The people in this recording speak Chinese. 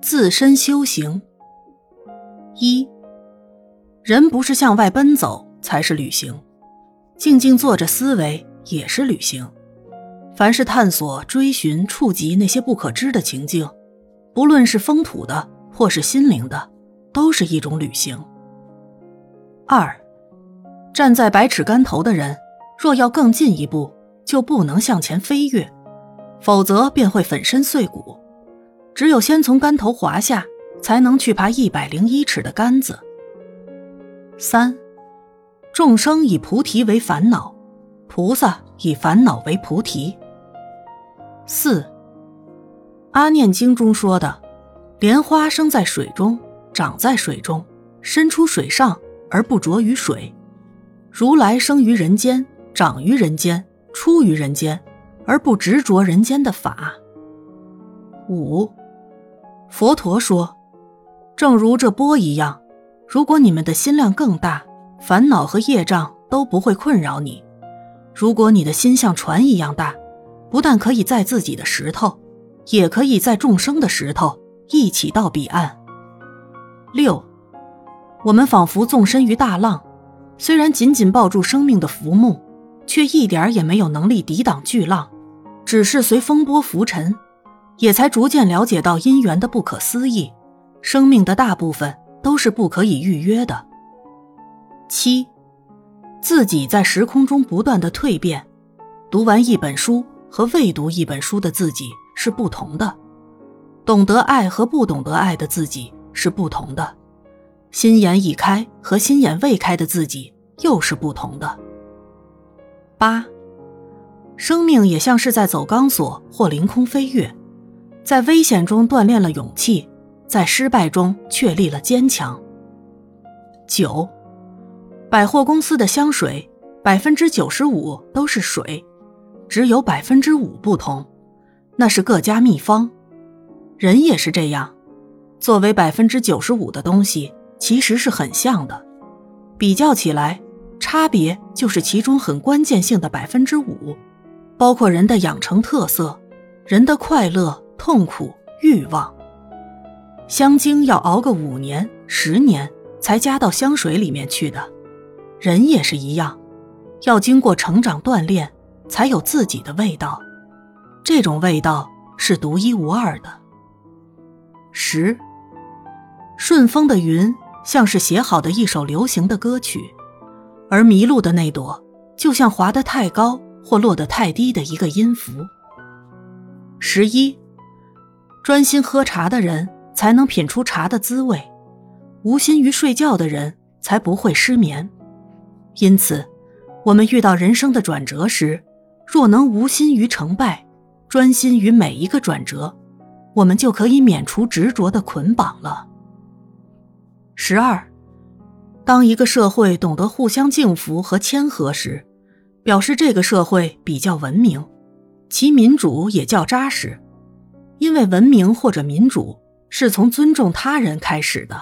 自身修行。一，人不是向外奔走才是旅行，静静坐着思维也是旅行。凡是探索、追寻、触及那些不可知的情境，不论是风土的或是心灵的，都是一种旅行。二，站在百尺竿头的人，若要更进一步，就不能向前飞跃，否则便会粉身碎骨。只有先从竿头滑下，才能去爬一百零一尺的杆子。三，众生以菩提为烦恼，菩萨以烦恼为菩提。四，《阿念经》中说的：“莲花生在水中，长在水中，伸出水上而不着于水；如来生于人间，长于人间，出于人间，而不执着人间的法。”五，佛陀说：“正如这波一样，如果你们的心量更大，烦恼和业障都不会困扰你；如果你的心像船一样大。”不但可以载自己的石头，也可以载众生的石头一起到彼岸。六，我们仿佛纵身于大浪，虽然紧紧抱住生命的浮木，却一点也没有能力抵挡巨浪，只是随风波浮沉，也才逐渐了解到因缘的不可思议，生命的大部分都是不可以预约的。七，自己在时空中不断的蜕变，读完一本书。和未读一本书的自己是不同的，懂得爱和不懂得爱的自己是不同的，心眼已开和心眼未开的自己又是不同的。八，生命也像是在走钢索或凌空飞跃，在危险中锻炼了勇气，在失败中确立了坚强。九，百货公司的香水百分之九十五都是水。只有百分之五不同，那是各家秘方。人也是这样，作为百分之九十五的东西，其实是很像的。比较起来，差别就是其中很关键性的百分之五，包括人的养成特色、人的快乐、痛苦、欲望。香精要熬个五年、十年才加到香水里面去的，人也是一样，要经过成长锻炼。才有自己的味道，这种味道是独一无二的。十，顺风的云像是写好的一首流行的歌曲，而迷路的那朵就像滑得太高或落得太低的一个音符。十一，专心喝茶的人才能品出茶的滋味，无心于睡觉的人才不会失眠。因此，我们遇到人生的转折时，若能无心于成败，专心于每一个转折，我们就可以免除执着的捆绑了。十二，当一个社会懂得互相敬服和谦和时，表示这个社会比较文明，其民主也较扎实，因为文明或者民主是从尊重他人开始的。